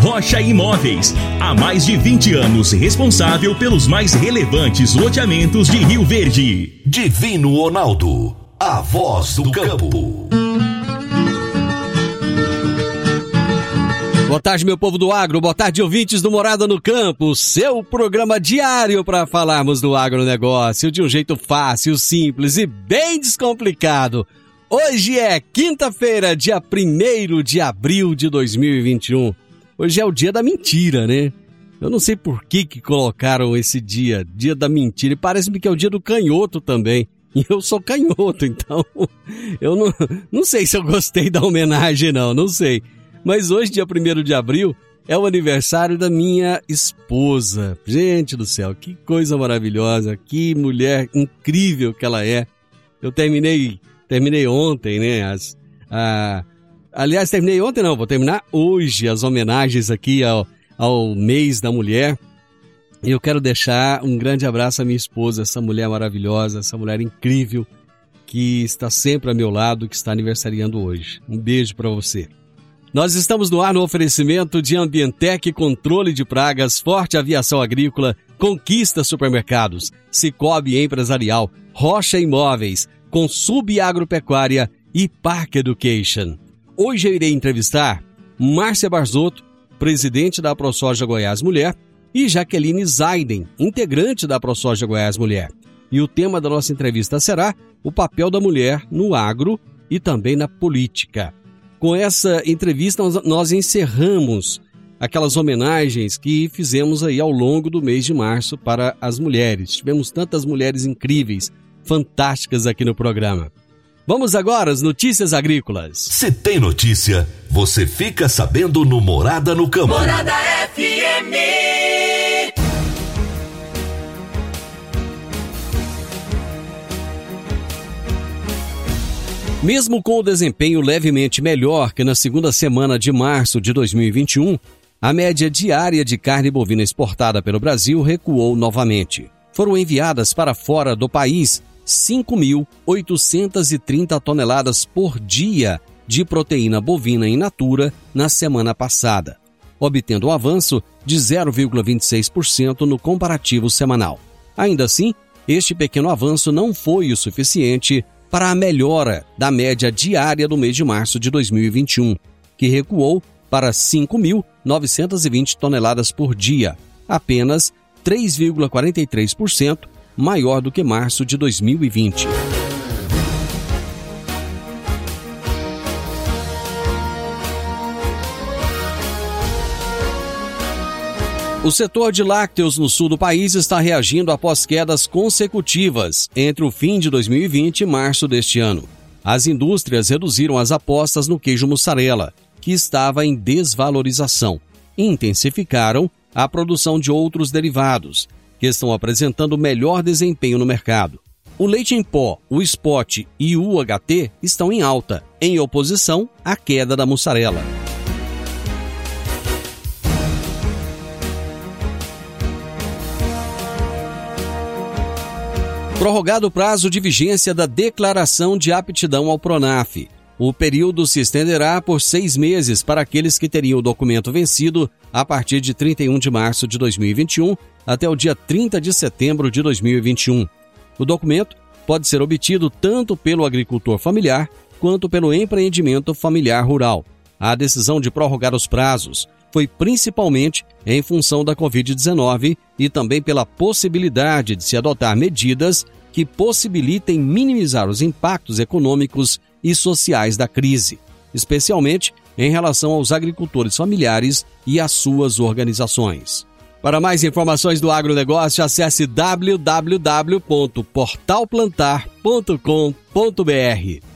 Rocha Imóveis. Há mais de 20 anos responsável pelos mais relevantes loteamentos de Rio Verde. Divino Ronaldo. A voz do campo. Boa tarde, meu povo do agro. Boa tarde, ouvintes do Morada no Campo. Seu programa diário para falarmos do agronegócio de um jeito fácil, simples e bem descomplicado. Hoje é quinta-feira, dia 1 de abril de 2021. Hoje é o dia da mentira, né? Eu não sei por que, que colocaram esse dia, dia da mentira, e parece-me que é o dia do canhoto também. E eu sou canhoto, então eu não, não sei se eu gostei da homenagem, não, não sei. Mas hoje, dia 1 de abril, é o aniversário da minha esposa. Gente do céu, que coisa maravilhosa, que mulher incrível que ela é. Eu terminei, terminei ontem, né? As, a, aliás, terminei ontem não, vou terminar hoje as homenagens aqui ao, ao mês da mulher. E eu quero deixar um grande abraço à minha esposa, essa mulher maravilhosa, essa mulher incrível que está sempre ao meu lado, que está aniversariando hoje. Um beijo para você. Nós estamos no ar no oferecimento de Ambientec Controle de Pragas, Forte Aviação Agrícola, Conquista Supermercados, Cicobi Empresarial, Rocha Imóveis, Consub Agropecuária e Park Education. Hoje eu irei entrevistar Márcia Barzotto, presidente da ProSoja Goiás Mulher, e Jaqueline Zaiden, integrante da ProSoja Goiás Mulher. E o tema da nossa entrevista será o papel da mulher no agro e também na política. Com essa entrevista, nós, encerramos aquelas homenagens que fizemos aí ao longo do mês de março para as mulheres. Tivemos tantas mulheres incríveis, fantásticas aqui no programa. Vamos agora às notícias agrícolas. Se tem notícia, você fica sabendo no Morada no Campo. Morada FM. Mesmo com o desempenho levemente melhor que na segunda semana de março de 2021, a média diária de carne bovina exportada pelo Brasil recuou novamente. Foram enviadas para fora do país 5.830 toneladas por dia de proteína bovina in natura na semana passada, obtendo um avanço de 0,26% no comparativo semanal. Ainda assim, este pequeno avanço não foi o suficiente para a melhora da média diária do mês de março de 2021, que recuou para 5.920 toneladas por dia, apenas 3,43% maior do que março de 2020. O setor de lácteos no sul do país está reagindo após quedas consecutivas entre o fim de 2020 e março deste ano. As indústrias reduziram as apostas no queijo mussarela, que estava em desvalorização, e intensificaram a produção de outros derivados, que estão apresentando melhor desempenho no mercado. O leite em pó, o spot e o UHT estão em alta, em oposição à queda da mussarela. Prorrogado o prazo de vigência da declaração de aptidão ao PRONAF. O período se estenderá por seis meses para aqueles que teriam o documento vencido a partir de 31 de março de 2021 até o dia 30 de setembro de 2021. O documento pode ser obtido tanto pelo agricultor familiar quanto pelo empreendimento familiar rural. A decisão de prorrogar os prazos foi principalmente em função da Covid-19 e também pela possibilidade de se adotar medidas que possibilitem minimizar os impactos econômicos e sociais da crise, especialmente em relação aos agricultores familiares e às suas organizações. Para mais informações do agronegócio, acesse www.portalplantar.com.br.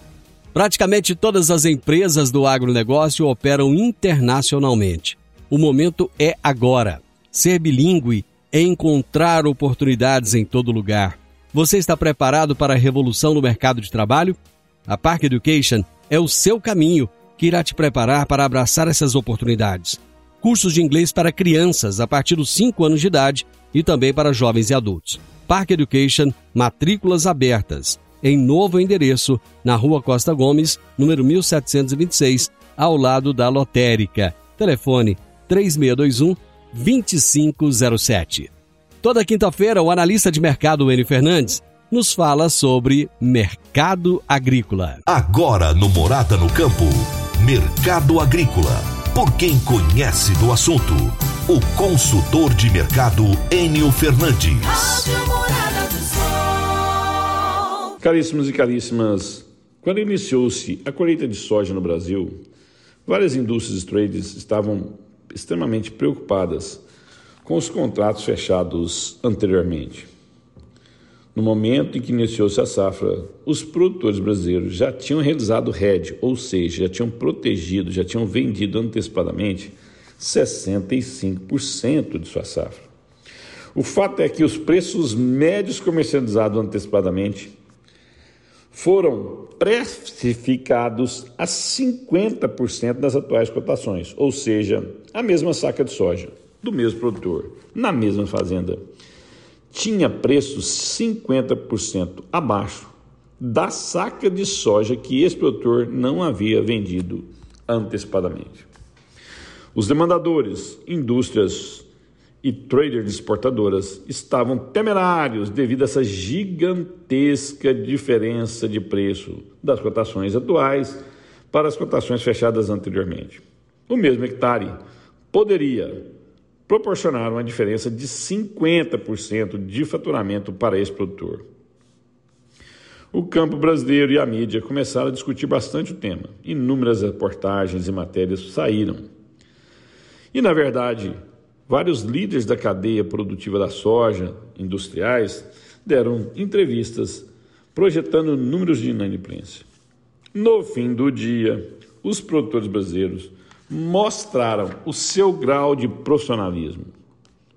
Praticamente todas as empresas do agronegócio operam internacionalmente. O momento é agora. Ser bilíngue é encontrar oportunidades em todo lugar. Você está preparado para a revolução no mercado de trabalho? A Park Education é o seu caminho que irá te preparar para abraçar essas oportunidades. Cursos de inglês para crianças a partir dos 5 anos de idade e também para jovens e adultos. Park Education, matrículas abertas em novo endereço, na Rua Costa Gomes, número 1726, ao lado da lotérica. Telefone 3621 2507. Toda quinta-feira, o analista de mercado Enio Fernandes nos fala sobre mercado agrícola. Agora no Morada no Campo, Mercado Agrícola. Por quem conhece do assunto, o consultor de mercado Enio Fernandes. Caríssimos e caríssimas, quando iniciou-se a colheita de soja no Brasil, várias indústrias e traders estavam extremamente preocupadas com os contratos fechados anteriormente. No momento em que iniciou-se a safra, os produtores brasileiros já tinham realizado hedge, ou seja, já tinham protegido, já tinham vendido antecipadamente 65% de sua safra. O fato é que os preços médios comercializados antecipadamente foram precificados a 50% das atuais cotações, ou seja, a mesma saca de soja do mesmo produtor, na mesma fazenda, tinha preços 50% abaixo da saca de soja que esse produtor não havia vendido antecipadamente. Os demandadores, indústrias e traders de exportadoras estavam temerários devido a essa gigantesca diferença de preço das cotações atuais para as cotações fechadas anteriormente. O mesmo hectare poderia proporcionar uma diferença de 50% de faturamento para esse produtor. O campo brasileiro e a mídia começaram a discutir bastante o tema. Inúmeras reportagens e matérias saíram. E, na verdade, vários líderes da cadeia produtiva da soja, industriais, deram entrevistas projetando números de inadimplência. No fim do dia, os produtores brasileiros mostraram o seu grau de profissionalismo.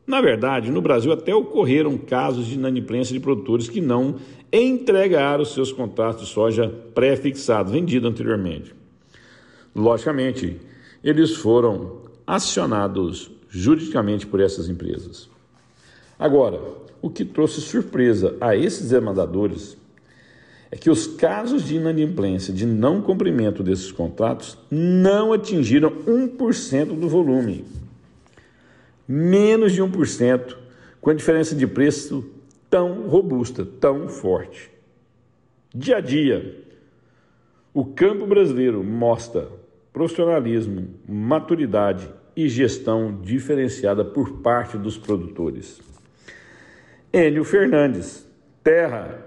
Na verdade, no Brasil até ocorreram casos de inadimplência de produtores que não entregaram seus contratos de soja pré-fixados, vendidos anteriormente. Logicamente, eles foram acionados juridicamente por essas empresas. Agora, o que trouxe surpresa a esses demandadores é que os casos de inadimplência, de não cumprimento desses contratos, não atingiram 1% do volume. Menos de 1%, com a diferença de preço tão robusta, tão forte. Dia a dia, o campo brasileiro mostra profissionalismo, maturidade e gestão diferenciada por parte dos produtores. Enio Fernandes, Terra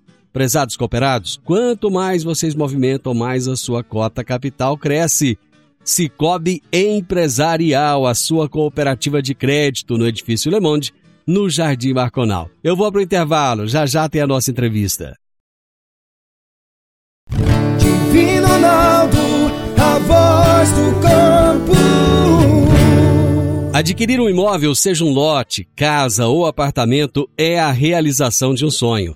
Prezados cooperados, quanto mais vocês movimentam, mais a sua cota capital cresce. Cicobi Empresarial, a sua cooperativa de crédito no edifício Le Monde, no Jardim Marconal. Eu vou para o intervalo, já já tem a nossa entrevista. Divino Ronaldo, a voz do campo. Adquirir um imóvel, seja um lote, casa ou apartamento, é a realização de um sonho.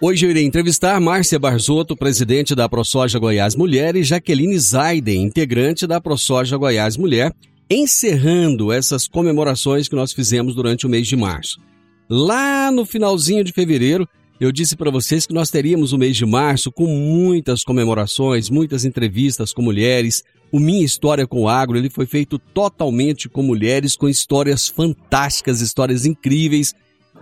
Hoje eu irei entrevistar Márcia Barzotto, presidente da ProSoja Goiás Mulher, e Jaqueline Zaiden, integrante da ProSoja Goiás Mulher, encerrando essas comemorações que nós fizemos durante o mês de março. Lá no finalzinho de fevereiro, eu disse para vocês que nós teríamos o mês de março com muitas comemorações, muitas entrevistas com mulheres. O Minha História com o Agro ele foi feito totalmente com mulheres, com histórias fantásticas, histórias incríveis.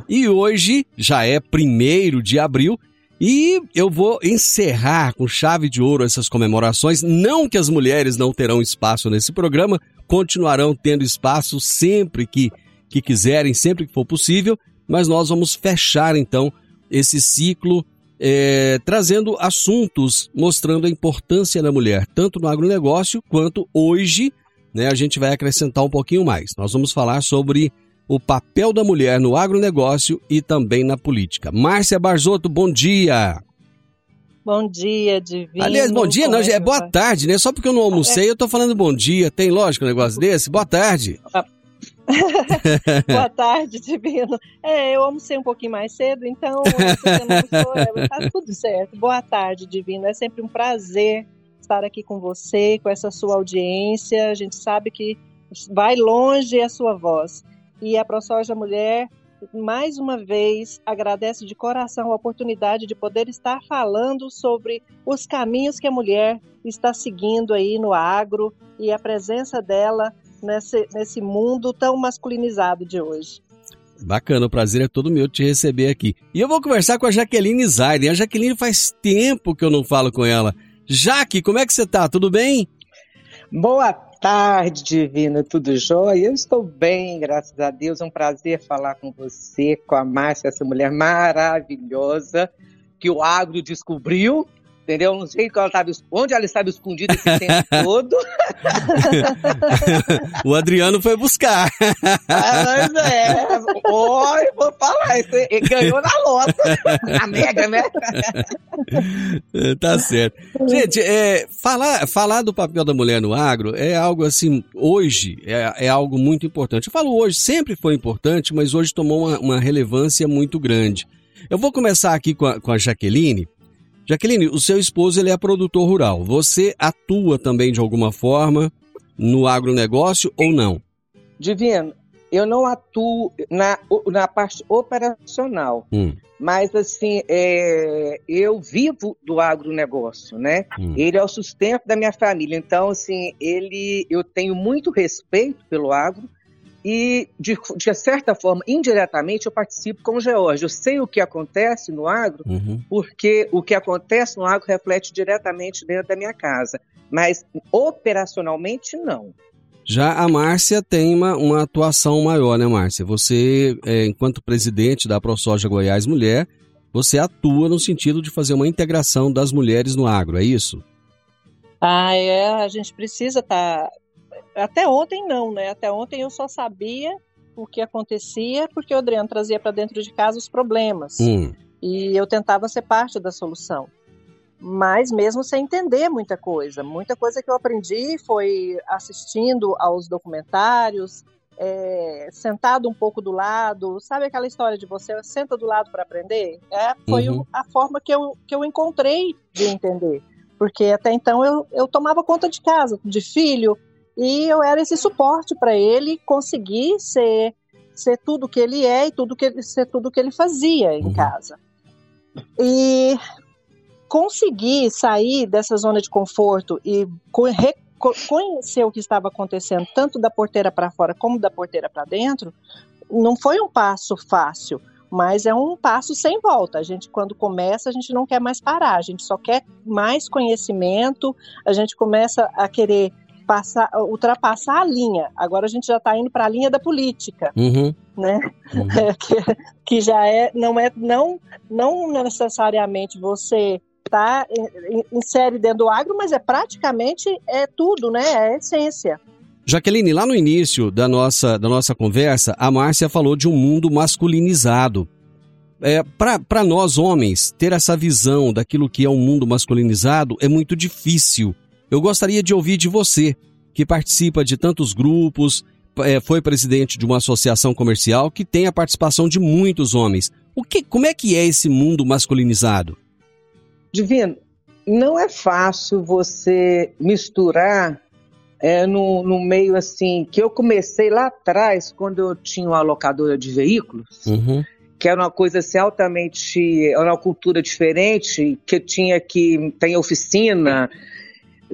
E hoje já é primeiro de abril e eu vou encerrar com chave de ouro essas comemorações. Não que as mulheres não terão espaço nesse programa, continuarão tendo espaço sempre que, que quiserem, sempre que for possível, mas nós vamos fechar então esse ciclo é, trazendo assuntos mostrando a importância da mulher, tanto no agronegócio quanto hoje, né, a gente vai acrescentar um pouquinho mais. Nós vamos falar sobre o papel da mulher no agronegócio e também na política. Márcia Barzotto, bom dia! Bom dia, Divino. Aliás, bom dia, não, é que boa tarde, né? Só porque eu não almocei, eu tô falando bom dia. Tem lógico um negócio desse? Boa tarde. Boa tarde, Divino. É, eu almocei um pouquinho mais cedo, então almoçou, é, tá tudo certo. Boa tarde, Divino. É sempre um prazer estar aqui com você, com essa sua audiência. A gente sabe que vai longe a sua voz. E a ProSoja Mulher, mais uma vez, agradece de coração a oportunidade de poder estar falando sobre os caminhos que a mulher está seguindo aí no agro e a presença dela nesse, nesse mundo tão masculinizado de hoje. Bacana, o prazer é todo meu te receber aqui. E eu vou conversar com a Jaqueline Zaiden. A Jaqueline faz tempo que eu não falo com ela. Jaque, como é que você tá? Tudo bem? Boa tarde, Divina, tudo jóia? Eu estou bem, graças a Deus. É um prazer falar com você, com a Márcia, essa mulher maravilhosa que o agro descobriu, entendeu? Não sei ela tava, onde ela estava escondida esse tempo todo. o Adriano foi buscar. Ah, Mas é, oi, vou falar, isso, ele ganhou na lota, na mega, né? tá certo. Gente, é, falar, falar do papel da mulher no agro é algo assim, hoje é, é algo muito importante. Eu falo hoje, sempre foi importante, mas hoje tomou uma, uma relevância muito grande. Eu vou começar aqui com a, com a Jaqueline. Jaqueline, o seu esposo ele é produtor rural. Você atua também de alguma forma no agronegócio ou não? Divino, eu não atuo na, na parte operacional, Hum, mas assim, é, eu vivo do agronegócio, né? hum. Ele é o sustento da minha família. Então, assim, ele, eu tenho muito respeito pelo agro e, de, de certa forma, indiretamente, eu participo com o George. Eu sei o que acontece no agro, Uhum. porque o que acontece no agro reflete diretamente dentro da minha casa. Mas operacionalmente, não. Já a Márcia tem uma, uma atuação maior, né, Márcia? Você, é, enquanto presidente da ProSoja Goiás Mulher, você atua no sentido de fazer uma integração das mulheres no agro, é isso? Ah, é, a gente precisa estar. Até ontem não, né? Até ontem eu só sabia o que acontecia porque o Adriano trazia para dentro de casa os problemas Hum, e eu tentava ser parte da solução. Mas mesmo sem entender muita coisa. Muita coisa que eu aprendi foi assistindo aos documentários, é, sentado um pouco do lado. Sabe aquela história de você senta do lado para aprender? É, foi Uhum. a forma que eu, que eu encontrei de entender. Porque até então eu, eu tomava conta de casa, de filho, e eu era esse suporte para ele conseguir ser, ser tudo que ele é e tudo que ele, ser tudo que ele fazia em Uhum. casa. E conseguir sair dessa zona de conforto e conhecer o que estava acontecendo, tanto da porteira para fora como da porteira para dentro, não foi um passo fácil, mas é um passo sem volta. A gente, quando começa, a gente não quer mais parar, a gente só quer mais conhecimento, a gente começa a querer passar, ultrapassar a linha. Agora a gente já está indo para a linha da política uhum, né? uhum. É, que, que já é não é não não necessariamente você tá insere dentro do agro, mas é praticamente é tudo, né? É a essência. Jaqueline, lá no início da nossa, da nossa conversa, a Márcia falou de um mundo masculinizado. É, Para nós, homens, ter essa visão daquilo que é um mundo masculinizado é muito difícil. Eu gostaria de ouvir de você, que participa de tantos grupos, é, foi presidente de uma associação comercial que tem a participação de muitos homens. O que, como é que é esse mundo masculinizado? Divino, não é fácil você misturar é, no, no meio assim, que eu comecei lá atrás, quando eu tinha uma locadora de veículos, Uhum. que era uma coisa assim, altamente, era uma cultura diferente, que tinha que, tem oficina,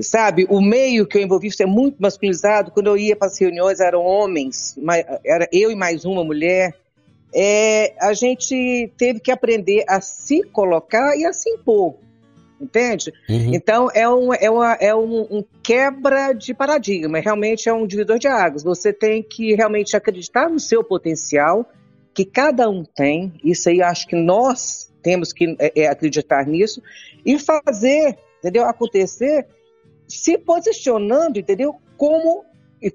sabe? O meio que eu envolvi é muito masculinizado, quando eu ia para as reuniões eram homens, era eu e mais uma mulher, é, a gente teve que aprender a se colocar e a se impor, entende? Uhum. Então é, um, é, uma- é um, um quebra de paradigma, realmente é um divisor de águas. Você tem que realmente acreditar no seu potencial, que cada um tem, isso aí acho que nós temos que é, é, acreditar nisso, e fazer, entendeu, acontecer, se posicionando, entendeu, como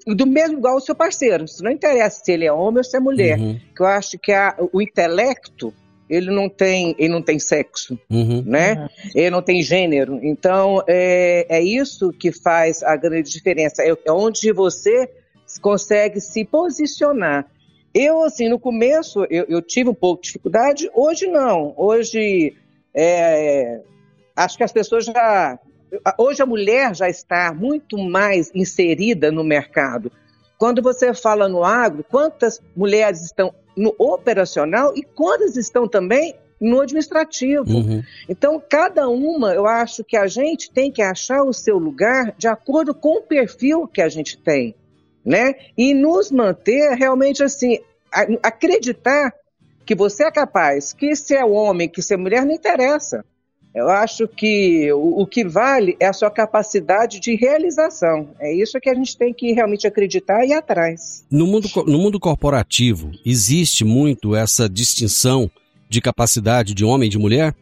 do mesmo igual o seu parceiro. Isso não interessa se ele é homem ou se é mulher. Uhum. Que eu acho que a- o intelecto ele não tem ele não tem sexo Uhum. né? Ele não tem gênero. Então, é, é isso que faz a grande diferença. É é onde você consegue se posicionar. Eu, assim, no começo, eu, eu tive um pouco de dificuldade. Hoje, não. Hoje, é, acho que as pessoas já... Hoje a mulher já está muito mais inserida no mercado. Quando você fala no agro, quantas mulheres estão no operacional e quantas estão também no administrativo? Uhum. Então, cada uma, eu acho que a gente tem que achar o seu lugar de acordo com o perfil que a gente tem, né? E nos manter realmente assim, acreditar que você é capaz, que se é homem, que se é mulher, não interessa. Eu acho que o, o que vale é a sua capacidade de realização. É isso que a gente tem que realmente acreditar e ir atrás. No mundo, no mundo corporativo, existe muito essa distinção de capacidade de homem e de mulher?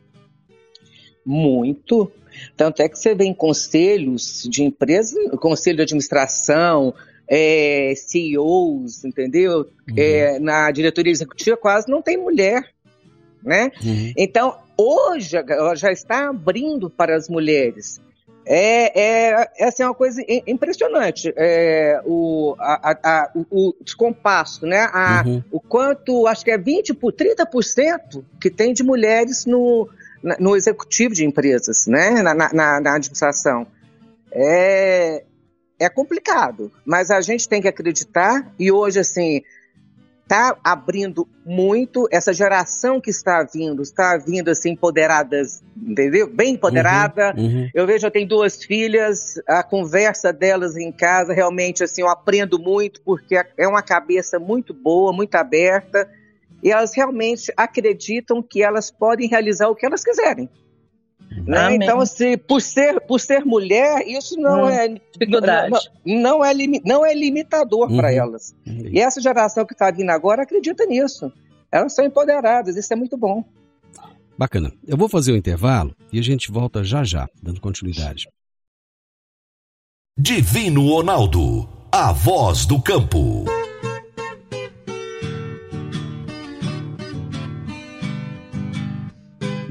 Muito. Tanto é que você vê em conselhos de empresas, conselho de administração, é, CEOs, entendeu? É, na diretoria executiva quase não tem mulher, né? Uhum. Então, hoje ela já está abrindo para as mulheres. É, é, é assim, uma coisa im- impressionante. É, o, a, a- o, o descompasso, né? A, Uhum. O quanto, acho que é 20 por 30% que tem de mulheres no, no executivo de empresas, né? Na, na- na- na administração. É, é complicado, mas a gente tem que acreditar e hoje, assim, está abrindo muito. Essa geração que está vindo, está vindo assim, empoderadas, entendeu? Bem empoderada. Uhum. Eu vejo, eu tenho duas filhas, a conversa delas em casa, realmente, assim, eu aprendo muito, porque é uma cabeça muito boa, muito aberta, e elas realmente acreditam que elas podem realizar o que elas quiserem. Né? Então, assim, por ser, por ser mulher, isso não Hum, é dificuldade. Não, não é, limi- não é limitador para Uhum. elas. E essa geração que está vindo agora acredita nisso. Elas são empoderadas, isso é muito bom. Bacana. Eu vou fazer o intervalo e a gente volta já já, dando continuidade. Divino Ronaldo, a voz do campo.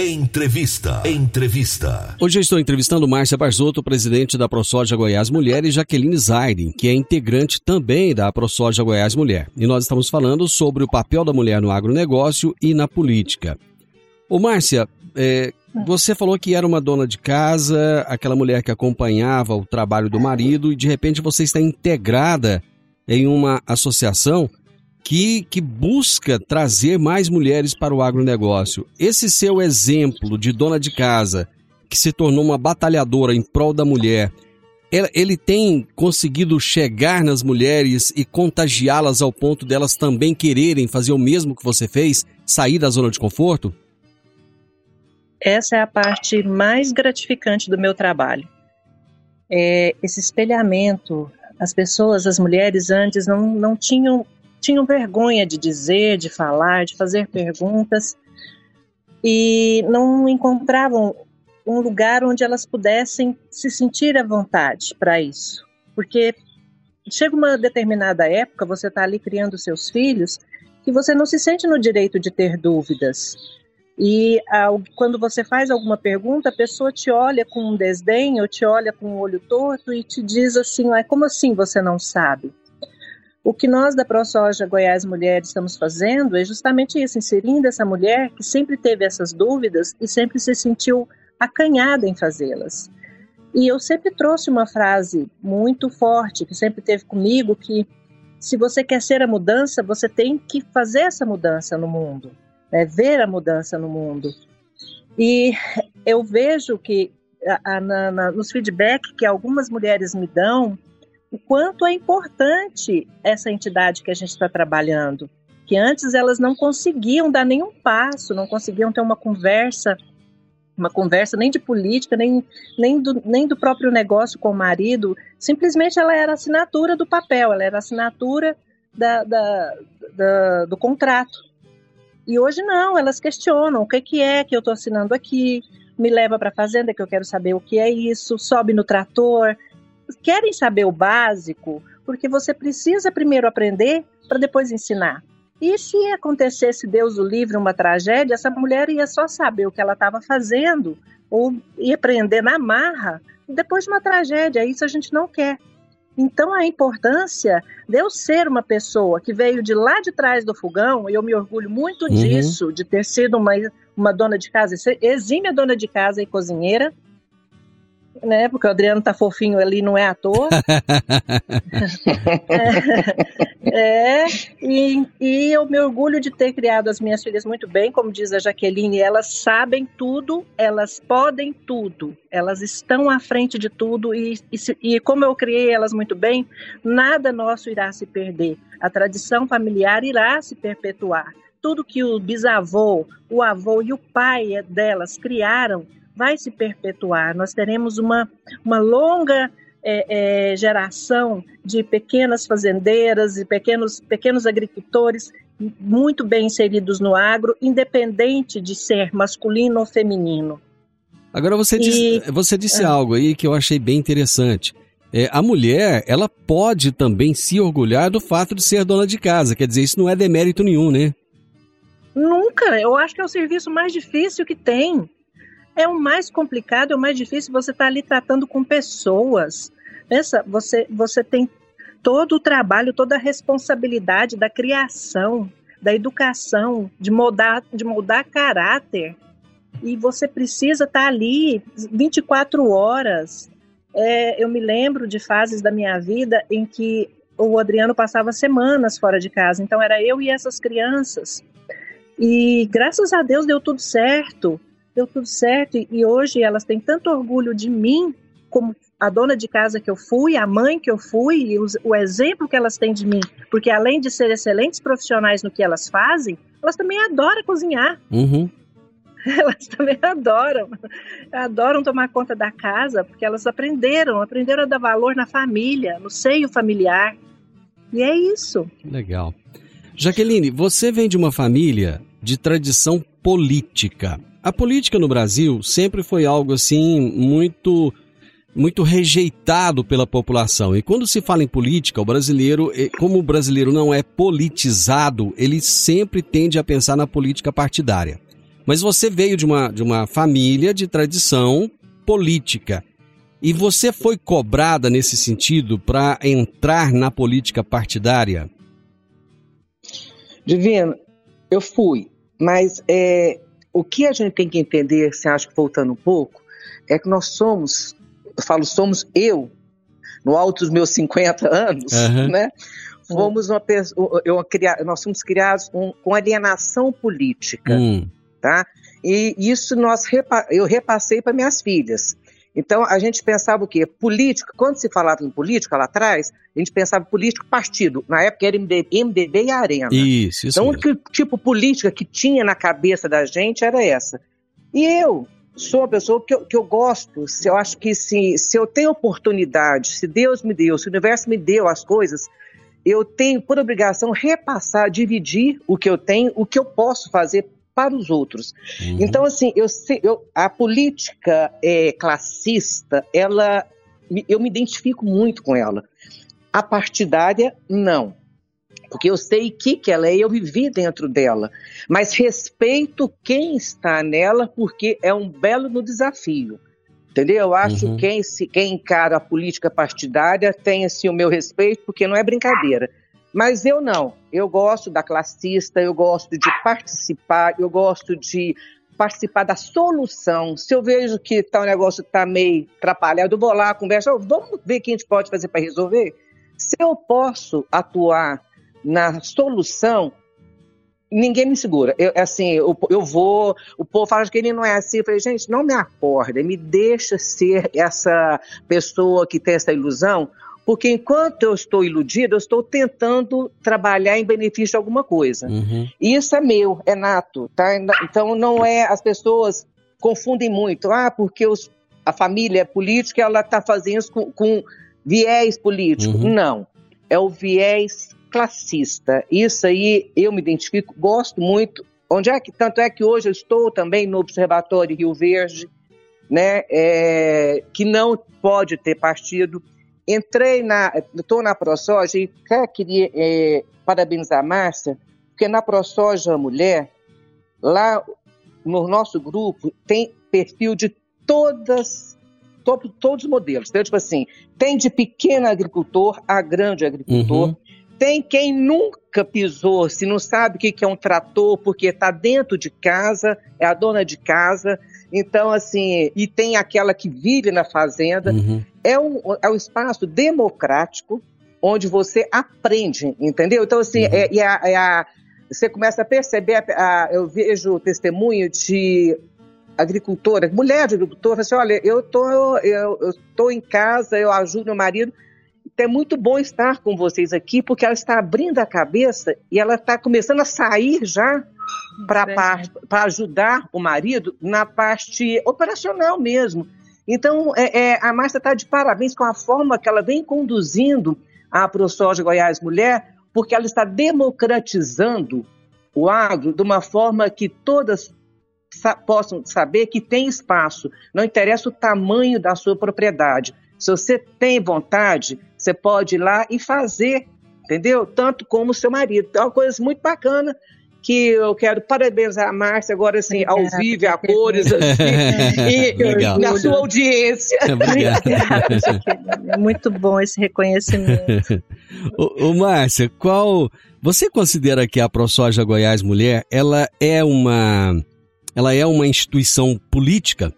Entrevista. Entrevista. Hoje eu estou entrevistando Márcia Barzotto, presidente da ProSoja Goiás Mulher, e Jaqueline Zaiden, que é integrante também da ProSoja Goiás Mulher. E nós estamos falando sobre o papel da mulher no agronegócio e na política. Ô Márcia, é, você falou que era uma dona de casa, aquela mulher que acompanhava o trabalho do marido, e de repente você está integrada em uma associação que, que busca trazer mais mulheres para o agronegócio. Esse seu exemplo de dona de casa, que se tornou uma batalhadora em prol da mulher, ele- tem conseguido chegar nas mulheres e contagiá-las ao ponto delas também quererem fazer o mesmo que você fez, sair da zona de conforto? Essa é a parte mais gratificante do meu trabalho. É esse espelhamento. As pessoas, as mulheres antes não, não tinham, tinham vergonha de dizer, de falar, de fazer perguntas e não encontravam um lugar onde elas pudessem se sentir à vontade para isso. Porque chega uma determinada época, você está ali criando seus filhos, que você não se sente no direito de ter dúvidas. E quando você faz alguma pergunta, a pessoa te olha com um desdém ou te olha com um olho torto e te diz assim: "Ué, como assim você não sabe? O que nós da ProSoja Goiás Mulheres estamos fazendo é justamente isso, inserindo essa mulher que sempre teve essas dúvidas e sempre se sentiu acanhada em fazê-las. E eu sempre trouxe uma frase muito forte que sempre teve comigo que se você quer ser a mudança, você tem que fazer essa mudança no mundo né, ver a mudança no mundo. E eu vejo que a- a- na- na- nos feedbacks que algumas mulheres me dão, o quanto é importante essa entidade que a gente está trabalhando. Que antes elas não conseguiam dar nenhum passo, não conseguiam ter uma conversa, uma conversa nem de política, nem, nem, do, nem do próprio negócio com o marido. Simplesmente ela era assinatura do papel, ela era assinatura da, da, da- do contrato. E hoje não, elas questionam o que, que é que eu estou assinando aqui, me leva para a fazenda que eu quero saber o que é isso, sobe no trator. Querem saber o básico, porque você precisa primeiro aprender para depois ensinar. E se acontecesse, Deus o livre, uma tragédia, essa mulher ia só saber o que ela estava fazendo, ou ia aprender na marra, depois de uma tragédia. Isso a gente não quer. Então, a importância de eu ser uma pessoa que veio de lá de trás do fogão, e eu me orgulho muito Uhum. disso, de ter sido uma, uma dona de casa, exímia dona de casa e cozinheira, né? Porque o Adriano tá fofinho ali, não é à toa. É, e, e eu me orgulho de ter criado as minhas filhas muito bem, como diz a Jaqueline, elas sabem tudo, elas podem tudo, elas estão à frente de tudo e, e, se- e como eu criei elas muito bem, nada nosso irá se perder. A tradição familiar irá se perpetuar. Tudo que o bisavô, o avô e o pai delas criaram vai se perpetuar. Nós teremos uma, uma longa é, é, geração de pequenas fazendeiras e pequenos, pequenos agricultores muito bem inseridos no agro, independente de ser masculino ou feminino. Agora você disse, você disse algo aí que eu achei bem interessante. É, a mulher, ela pode também se orgulhar do fato de ser dona de casa. Quer dizer, isso não é demérito nenhum, né? Nunca. Eu acho que é o serviço mais difícil que tem. É o mais complicado, é o mais difícil. Você está ali tratando com pessoas. Pensa, você, você tem todo o trabalho, toda a responsabilidade da criação, da educação, de moldar, de moldar caráter. E você precisa estar ali 24 horas. É, eu me lembro de fases da minha vida em que o Adriano passava semanas fora de casa. Então era eu e essas crianças. E graças a Deus deu tudo certo, deu tudo certo. E, hoje elas têm tanto orgulho de mim, como a dona de casa que eu fui, a mãe que eu fui, e os- o exemplo que elas têm de mim. Porque além de ser excelentes profissionais no que elas fazem, elas também adoram cozinhar. Uhum. Elas também adoram. Adoram tomar conta da casa, porque elas aprenderam, aprenderam a dar valor na família, no seio familiar. E é isso. Legal. Jaqueline, você vem de uma família de tradição política. A política no Brasil sempre foi algo assim muito muito rejeitado pela população. E quando se fala em política, o brasileiro, eh, como o brasileiro não é politizado, ele sempre tende a pensar na política partidária. Mas você veio de uma, de uma família de tradição política. E você foi cobrada nesse sentido para entrar na política partidária? Divino, eu fui, mas é, o que a gente tem que entender, se acho que voltando um pouco, é que nós somos, eu falo somos eu, no alto dos meus 50 anos, Aham. né? Fomos uma pessoa, eu, cria- nós fomos criados com, com alienação política Hum. tá? E isso nós eu repassei para minhas filhas. Então, a gente pensava o quê? Política. Quando se falava em política lá atrás, a gente pensava político partido. Na época era MDB, MDB e Arena. Isso, isso Então, o mesmo. tipo política que tinha na cabeça da gente era essa. E eu sou uma pessoa que eu, que eu gosto, se eu acho que se, se eu tenho oportunidade, se Deus me deu, se o universo me deu as coisas, eu tenho por obrigação repassar, dividir o que eu tenho, o que eu posso fazer para os outros. Uhum. Então, assim, eu, eu- a política é, classista, ela, eu me identifico muito com ela. A partidária, não. Porque eu sei o que, que ela é e eu vivi dentro dela. Mas respeito quem está nela, porque é um belo no desafio. Entendeu? Eu acho Uhum. que quem, se, quem encara a política partidária tem assim, o meu respeito, porque não é brincadeira. Mas eu não. Eu gosto da classista, eu gosto de participar, eu gosto de participar da solução. Se eu vejo que o negócio está meio atrapalhado, eu vou lá, converso, "Ô, vamos ver o que a gente pode fazer para resolver. Se eu posso atuar na solução, ninguém me segura. Eu, assim, eu, eu vou, o povo fala que ele não é assim. Eu falei, gente, não me acorda, me deixa ser essa pessoa que tem essa ilusão, porque enquanto eu estou iludida, eu estou tentando trabalhar em benefício de alguma coisa. Uhum. E isso é meu, é nato, tá? Então não é, as pessoas confundem muito, ah, porque os, a família é política, ela está fazendo isso com, com viés político. Uhum. Não, é o viés classista. Isso aí eu me identifico, gosto muito. Onde é que tanto é que hoje eu estou também no Observatório Rio Verde, né? é, que não pode ter partido. Entrei na, estou na ProSoja e até queria é, parabenizar a Márcia, porque na ProSoja Mulher, lá no nosso grupo, tem perfil de todas, to- todos os modelos. Então, tipo assim, tem de pequeno agricultor a grande agricultor, Uhum. tem quem nunca pisou, se não sabe o que que é um trator, porque está dentro de casa, é a dona de casa. Então, assim, e tem aquela que vive na fazenda. Uhum. É um, é um espaço democrático onde você aprende, entendeu? Então, assim, Uhum. é, e a- é a- você começa a perceber, a- a- eu vejo testemunho de agricultora, mulher de agricultora, assim, olha, eu tô, eu, eu tô em casa, eu ajudo meu marido, é muito bom estar com vocês aqui, porque ela está abrindo a cabeça e ela está começando a sair já para ajudar o marido na parte operacional mesmo. Então, é, é, a Márcia está de parabéns com a forma que ela vem conduzindo a ProSoja Goiás Mulher, porque ela está democratizando o agro de uma forma que todas sa- possam saber que tem espaço. Não interessa o tamanho da sua propriedade. Se você tem vontade, você pode ir lá e fazer, entendeu? Tanto como o seu marido. Então, é uma coisa muito bacana que eu quero parabenizar a Márcia agora assim, ao Obrigada, vivo, a cores, assim, e Legal. na sua audiência. É muito bom esse reconhecimento. Ô, ô Márcia, qual. Você considera que a ProSoja Goiás Mulher ela é uma. Ela é uma instituição política?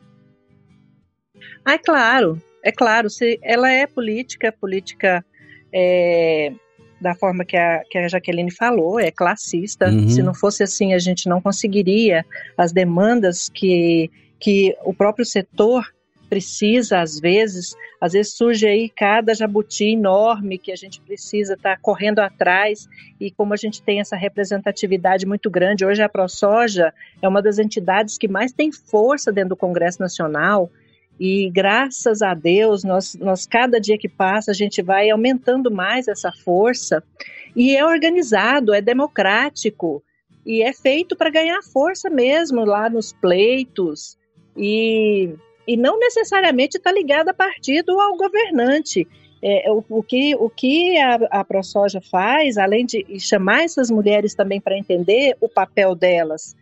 Ah, é claro, é claro. Se ela é política, política é, da forma que a, que a Jaqueline falou, é classista. Uhum. Se não fosse assim, a gente não conseguiria as demandas que, que o próprio setor precisa, às vezes. Às vezes surge aí cada jabuti enorme que a gente precisa estar correndo atrás. E como a gente tem essa representatividade muito grande, hoje a ProSoja é uma das entidades que mais tem força dentro do Congresso Nacional. E graças a Deus, nós, nós cada dia que passa, a gente vai aumentando mais essa força. E é organizado, é democrático. E é feito para ganhar força mesmo lá nos pleitos. E, e não necessariamente está ligado a partido ou ao governante. É, o, o que, o que a, a ProSoja faz, além de chamar essas mulheres também para entender o papel delas,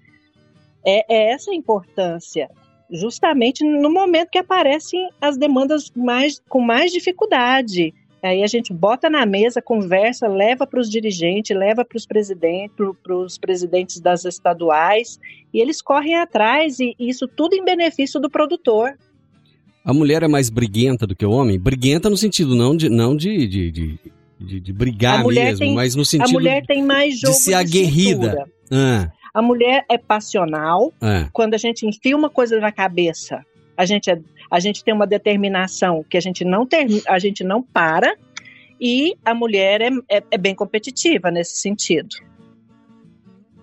é, é essa a importância justamente no momento que aparecem as demandas mais, com mais dificuldade. Aí a gente bota na mesa, conversa, leva para os dirigentes, leva para os presidentes, para os presidentes das estaduais, e eles correm atrás, e isso tudo em benefício do produtor. A mulher é mais briguenta do que o homem? Briguenta no sentido não de, não de, de, de, de- de brigar A mesmo, tem- mas no A sentido mulher tem mais jogo de ser aguerrida. Ah, A mulher é passional. ah, Quando a gente enfia uma coisa na cabeça, A gente, é, a gente tem uma determinação que a gente não, ter, a gente não para e a mulher é, é, é bem competitiva nesse sentido.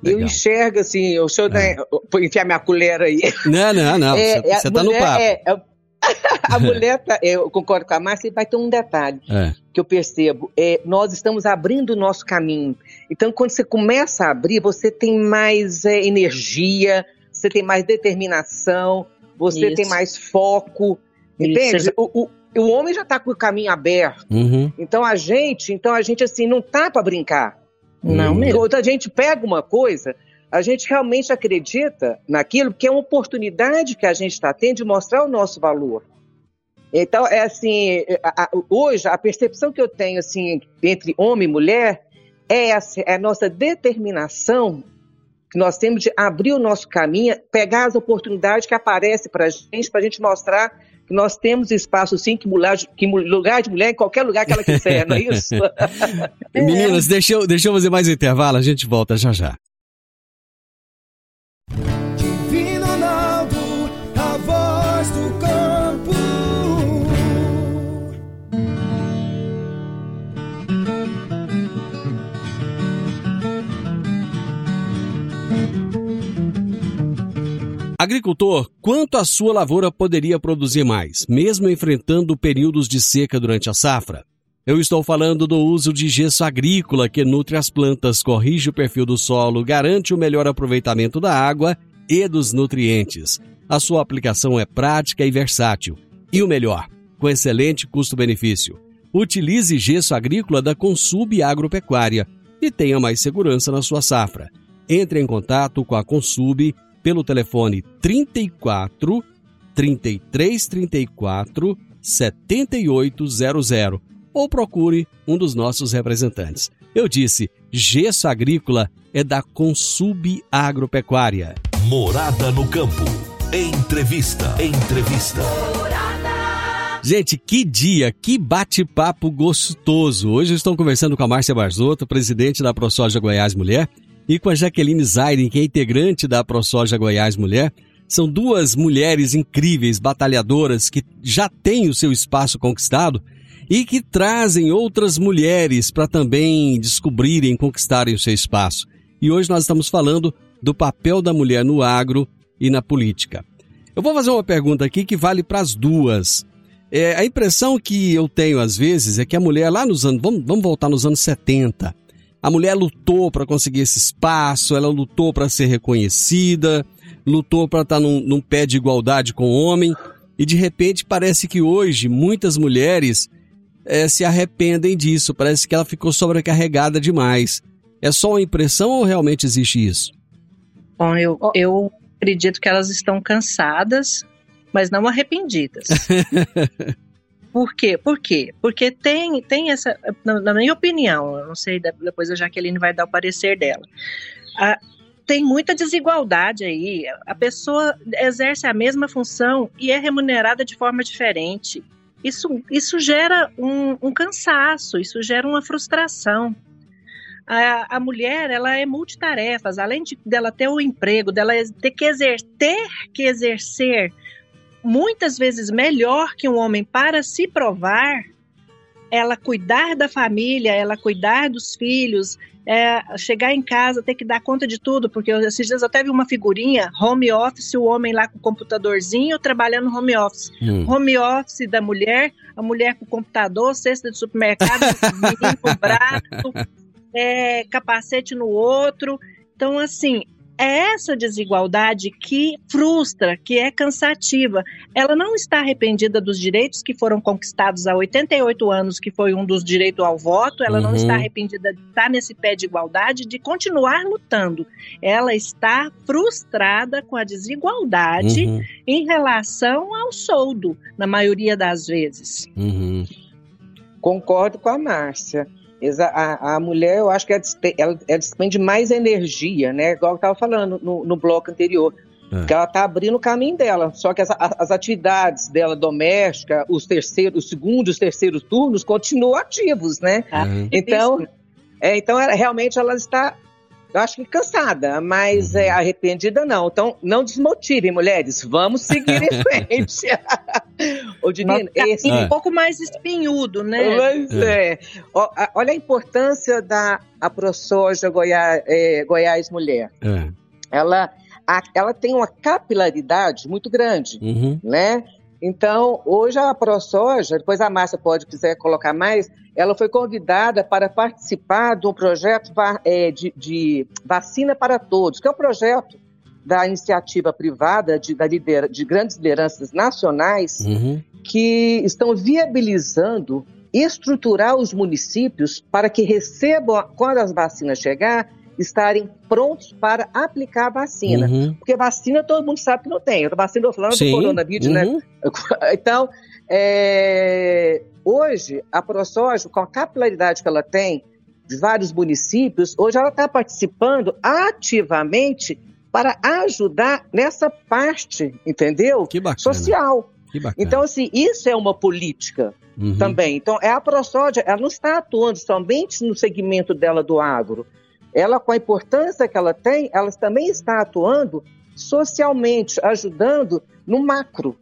Eu enxergo assim, o senhor é. Vou enfiar minha colher aí. Não, não, não. É, você é, tá no papo. é- é- a mulher, tá, eu concordo com a Márcia, e vai ter um detalhe É. que eu percebo. É, nós estamos abrindo o nosso caminho. Então, quando você começa a abrir, você tem mais é, energia, você tem mais determinação, você Isso. tem mais foco. Isso, Entende? exa- O, o, o homem já está com o caminho aberto. Uhum. Então a gente, então a gente assim não tá para brincar. Não Hum. mesmo. Quando a gente pega uma coisa, a gente realmente acredita naquilo que é uma oportunidade que a gente está tendo de mostrar o nosso valor. Então, é assim, a- a- hoje a percepção que eu tenho assim entre homem e mulher é, essa, é a nossa determinação que nós temos de abrir o nosso caminho, pegar as oportunidades que aparecem para a gente, para a gente mostrar que nós temos espaço sim, que, mulher, que lugar de mulher em qualquer lugar que ela quiser, não é isso? Meninas, deixa eu, deixa eu fazer mais um intervalo, a gente volta já já. Agricultor, quanto a sua lavoura poderia produzir mais, mesmo enfrentando períodos de seca durante a safra? Eu estou falando do uso de gesso agrícola que nutre as plantas, corrige o perfil do solo, garante o melhor aproveitamento da água e dos nutrientes. A sua aplicação é prática e versátil. E o melhor, com excelente custo-benefício. Utilize gesso agrícola da Consub Agropecuária e tenha mais segurança na sua safra. Entre em contato com a Consub pelo telefone 34 3334 7800 ou procure um dos nossos representantes. Eu disse, gesso agrícola é da Consub Agropecuária. Morada no campo. Entrevista. Entrevista. Gente, que dia, que bate-papo gostoso. Hoje eu estou conversando com a Márcia Barzotto, presidente da ProSoja Goiás Mulher, e com a Jaqueline Zairin, que é integrante da ProSoja Goiás Mulher. São duas mulheres incríveis, batalhadoras, que já têm o seu espaço conquistado e que trazem outras mulheres para também descobrirem, conquistarem o seu espaço. E hoje nós estamos falando do papel da mulher no agro e na política. Eu vou fazer uma pergunta aqui que vale para as duas. É, a impressão que eu tenho às vezes é que a mulher lá nos anos, vamos, vamos voltar nos anos 70, a mulher lutou para conseguir esse espaço, ela lutou para ser reconhecida, lutou para estar num, num pé de igualdade com o homem, e de repente parece que hoje muitas mulheres é, se arrependem disso, parece que ela ficou sobrecarregada demais. É só uma impressão ou realmente existe isso? Bom, eu, eu acredito que elas estão cansadas, mas não arrependidas. Por quê? Por quê? Porque tem, tem essa, na, na minha opinião, eu não sei, depois a Jaqueline vai dar o parecer dela. Ah, tem muita desigualdade aí. A pessoa exerce a mesma função e é remunerada de forma diferente. Isso, isso gera um, um cansaço, isso gera uma frustração. A, a, mulher ela é multitarefas, além de dela ter o emprego, dela ter que, exer, ter que exercer muitas vezes melhor que um homem para se provar, ela cuidar da família, ela cuidar dos filhos, é, chegar em casa, ter que dar conta de tudo, porque esses dias eu até vi uma figurinha, home office, o homem lá com o computadorzinho trabalhando no home office. Hum. Home office da mulher, a mulher com o computador, cesta de supermercado, menino com braço, é, capacete no outro. Então, assim, é essa desigualdade que frustra, que é cansativa. Ela não está arrependida dos direitos que foram conquistados há 88 anos, que foi um dos direitos ao voto. Ela uhum. não está arrependida de estar nesse pé de igualdade, de continuar lutando. Ela está frustrada com a desigualdade uhum. em relação ao soldo, na maioria das vezes. Uhum. Concordo com a Márcia. A, a, mulher, eu acho que ela, ela, ela despende mais energia, né? Igual eu estava falando no, no, bloco anterior. É. Que ela está abrindo o caminho dela. Só que as, as atividades dela doméstica, os terceiros, os segundos, os terceiros turnos continuam ativos, né? Uhum. Então, é, então ela, realmente ela está eu acho que cansada, mas é, arrependida não. Então, não desmotivem, mulheres. Vamos seguir em frente. Ô, Divino, esse... um pouco mais espinhudo, né? Mas é. Ó, a- Olha a importância da a ProSoja Goiás, é, Goiás Mulher. É. Ela, a- ela tem uma capilaridade muito grande, Uhum. né? Então, hoje a ProSoja, depois a Márcia pode quiser colocar mais, ela foi convidada para participar de um projeto é, de, de vacina para todos, que é um projeto da iniciativa privada de, da lidera- de grandes lideranças nacionais Uhum. que estão viabilizando estruturar os municípios para que recebam, quando as vacinas chegar, estarem prontos para aplicar a vacina. Uhum. Porque vacina todo mundo sabe que não tem. A vacina, eu tô falando Sim. do coronavírus, né? Uhum. Então, é, hoje, a ProSoja, com a capilaridade que ela tem de vários municípios, hoje ela está participando ativamente para ajudar nessa parte, entendeu? Que bacana. Social. Que bacana. Então, assim, isso é uma política Uhum. também. Então, é a ProSoja, ela não está atuando somente no segmento dela do agro. Ela, com a importância que ela tem, ela também está atuando socialmente, ajudando no macro.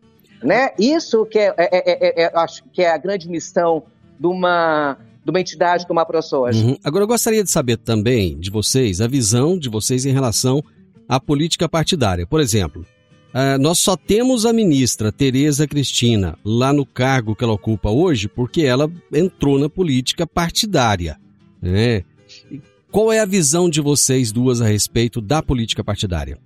Né? Isso que é, é- é- é- é- acho que é a grande missão de uma, de uma entidade como a ProSoja. Uhum. Agora eu gostaria de saber também de vocês, a visão de vocês em relação à política partidária. Por exemplo, ah, nós só temos a ministra Tereza Cristina lá no cargo que ela ocupa hoje porque ela entrou na política partidária. Né? Qual é a visão de vocês duas a respeito da política partidária?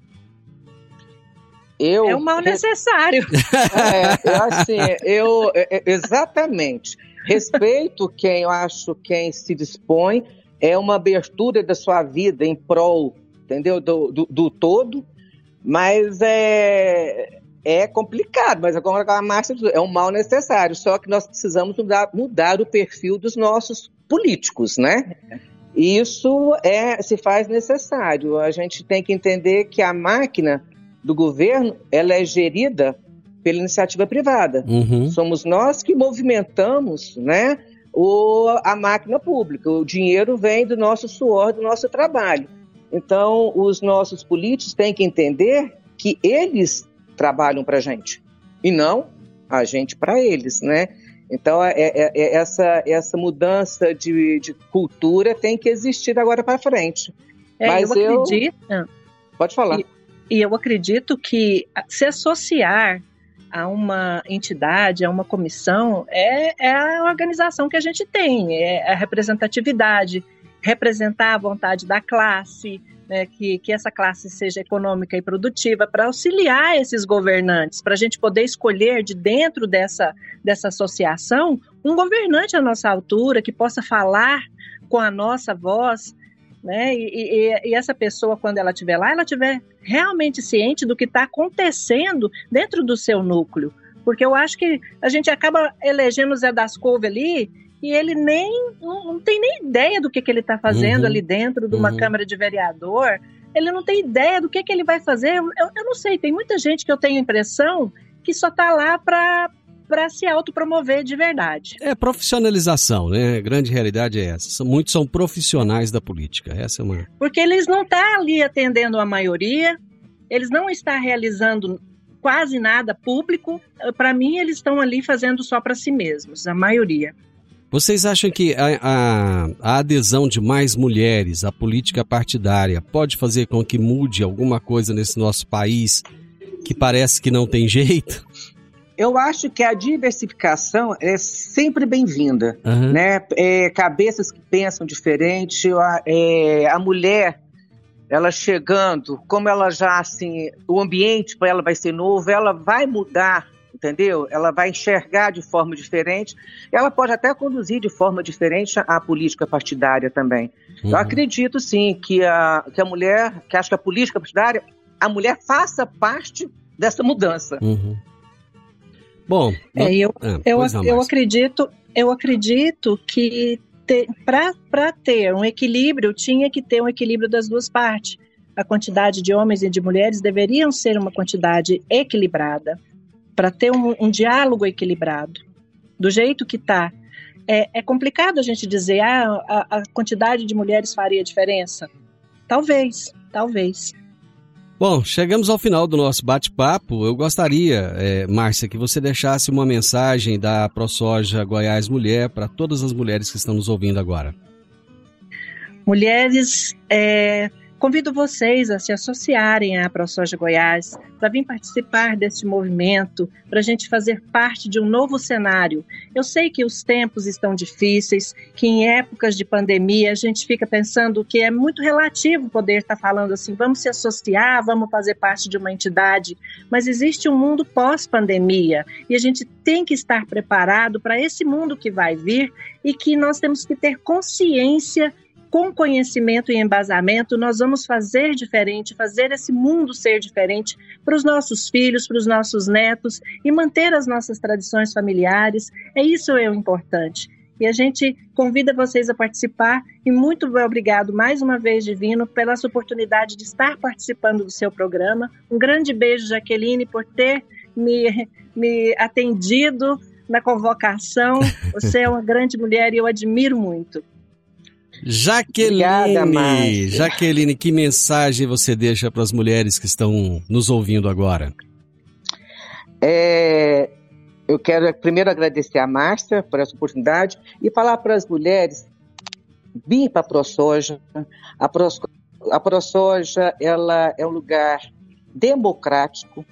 Eu, É um mal necessário. É, eu assim, eu é, é, exatamente respeito quem eu acho quem se dispõe é uma abertura da sua vida em prol, entendeu, do, do, do todo, mas é é complicado, mas agora a diz, é um mal necessário, só que nós precisamos mudar, mudar o perfil dos nossos políticos, né? E Isso é se faz necessário. A gente tem que entender que a máquina do governo ela é gerida pela iniciativa privada. Uhum. Somos nós que movimentamos, né, o, a máquina pública. O dinheiro vem do nosso suor, do nosso trabalho. Então, os nossos políticos têm que entender que eles trabalham para a gente e não a gente para eles, né? Então, é, é- é essa, essa mudança de, de cultura tem que existir agora para frente. É, Mas eu acredito. Pode falar. E, e eu acredito que se associar a uma entidade, a uma comissão, é, é a organização que a gente tem, é a representatividade, representar a vontade da classe, né, que, que essa classe seja econômica e produtiva, para auxiliar esses governantes, para a gente poder escolher de dentro dessa, dessa associação um governante à nossa altura, que possa falar com a nossa voz, né? E, e- e essa pessoa, quando ela estiver lá, ela estiver realmente ciente do que está acontecendo dentro do seu núcleo. Porque eu acho que a gente acaba elegendo o Zé das Couve ali e ele nem não, não tem nem ideia do que, que ele está fazendo Uhum. ali dentro de uma Uhum. Câmara de Vereador. Ele não tem ideia do que, que ele vai fazer. Eu, eu não sei, tem muita gente que eu tenho a impressão que só está lá para para se autopromover de verdade. É profissionalização, né? A grande realidade é essa. Muitos são profissionais da política. Essa é uma. Porque eles não estão ali atendendo a maioria, eles não estão realizando quase nada público. Para mim, eles estão ali fazendo só para si mesmos, a maioria. Vocês acham que a, a- a adesão de mais mulheres à política partidária pode fazer com que mude alguma coisa nesse nosso país que parece que não tem jeito? Eu acho que a diversificação é sempre bem-vinda. Aham. né? É, cabeças que pensam diferente, a, é, a mulher, ela chegando, como ela já assim, o ambiente para ela vai ser novo, ela vai mudar, entendeu? Ela vai enxergar de forma diferente, ela pode até conduzir de forma diferente a, política partidária também. Uhum. Eu acredito sim que a, que a mulher, que acho que a política partidária, a mulher faça parte dessa mudança. Uhum. Bom, É, eu, ah, eu, eu acredito, eu acredito que para ter um equilíbrio tinha que ter um equilíbrio das duas partes. A quantidade de homens e de mulheres deveriam ser uma quantidade equilibrada para ter um, um diálogo equilibrado. Do jeito que está, é, é complicado a gente dizer ah, a, a quantidade de mulheres faria diferença. Talvez, talvez. Bom, chegamos ao final do nosso bate-papo. Eu gostaria, é, Márcia, que você deixasse uma mensagem da ProSoja Goiás Mulher para todas as mulheres que estão nos ouvindo agora. Mulheres, é, Convido vocês a se associarem à ProSoja Goiás para vir participar deste movimento, para a gente fazer parte de um novo cenário. Eu sei que os tempos estão difíceis, que em épocas de pandemia a gente fica pensando que é muito relativo poder estar falando assim, vamos se associar, vamos fazer parte de uma entidade, mas existe um mundo pós-pandemia e a gente tem que estar preparado para esse mundo que vai vir e que nós temos que ter consciência com conhecimento e embasamento, nós vamos fazer diferente, fazer esse mundo ser diferente para os nossos filhos, para os nossos netos e manter as nossas tradições familiares. É isso é o importante. E a gente convida vocês a participar e muito obrigado mais uma vez, Divino, pela essa oportunidade de estar participando do seu programa. Um grande beijo, Jaqueline, por ter me, me atendido na convocação. Você é uma grande mulher e eu admiro muito. Jaqueline, Obrigada, Jaqueline, que mensagem você deixa para as mulheres que estão nos ouvindo agora? É, eu quero primeiro agradecer a Márcia por essa oportunidade e falar para as mulheres vir para a ProSoja. A, Pro, a ProSoja ela é um lugar democrático.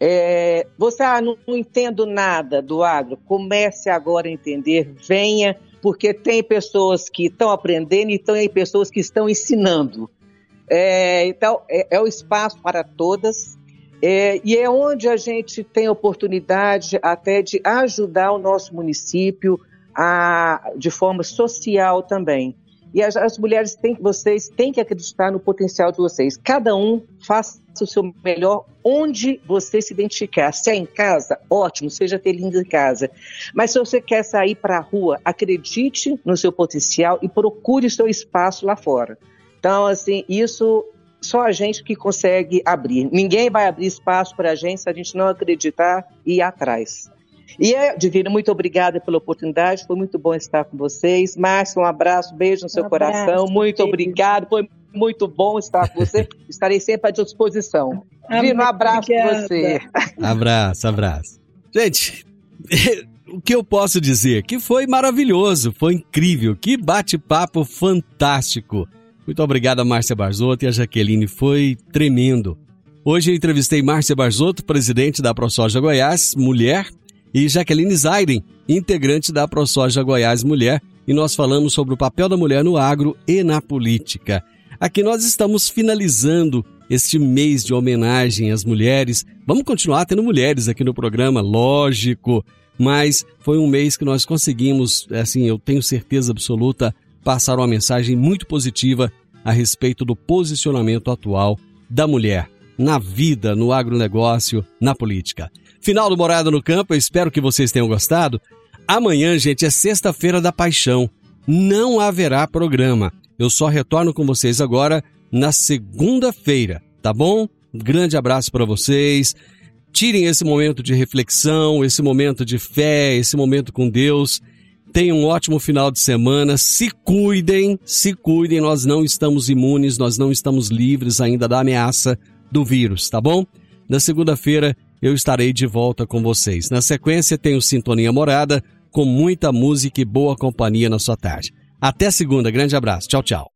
É, você ah, não, não entendo nada do agro, comece agora a entender, venha porque tem pessoas que estão aprendendo e tem pessoas que estão ensinando. É, então, é, é, o espaço para todas, é, e é onde a gente tem oportunidade até de ajudar o nosso município a, de forma social também. E as, as mulheres têm, vocês têm que acreditar no potencial de vocês. Cada um faça o seu melhor onde você se identificar. Se é em casa, ótimo, seja feliz em casa. Mas se você quer sair para a rua, acredite no seu potencial e procure seu espaço lá fora. Então, assim, isso só a gente que consegue abrir. Ninguém vai abrir espaço para a gente se a gente não acreditar e ir atrás. E, é, Divino, muito obrigada pela oportunidade, foi muito bom estar com vocês. Márcio, um abraço, beijo no seu um coração, abraço, muito obrigado, foi muito bom estar com você, estarei sempre à disposição. Um abraço para você. Abraço, abraço. Gente, o que eu posso dizer? Que foi maravilhoso, foi incrível, que bate-papo fantástico. Muito obrigado a Márcia Barzotto e a Jaqueline, foi tremendo. Hoje eu entrevistei Márcia Barzotto, presidente da ProSoja Goiás, mulher, e Jaqueline Zaiden, integrante da ProSoja Goiás Mulher, e nós falamos sobre o papel da mulher no agro e na política. Aqui nós estamos finalizando este mês de homenagem às mulheres. Vamos continuar tendo mulheres aqui no programa, lógico, mas foi um mês que nós conseguimos, assim, eu tenho certeza absoluta, passar uma mensagem muito positiva a respeito do posicionamento atual da mulher na vida, no agronegócio, na política. Final do Morada no Campo, eu espero que vocês tenham gostado. Amanhã, gente, é Sexta-feira da Paixão. Não haverá programa. Eu só retorno com vocês agora na segunda-feira, tá bom? Um grande abraço para vocês. Tirem esse momento de reflexão, esse momento de fé, esse momento com Deus. Tenham um ótimo final de semana. Se cuidem, se cuidem. Nós não estamos imunes, nós não estamos livres ainda da ameaça do vírus, tá bom? Na segunda-feira eu estarei de volta com vocês. Na sequência, tenho Sintonia Morada, com muita música e boa companhia na sua tarde. Até segunda, grande abraço. Tchau, tchau.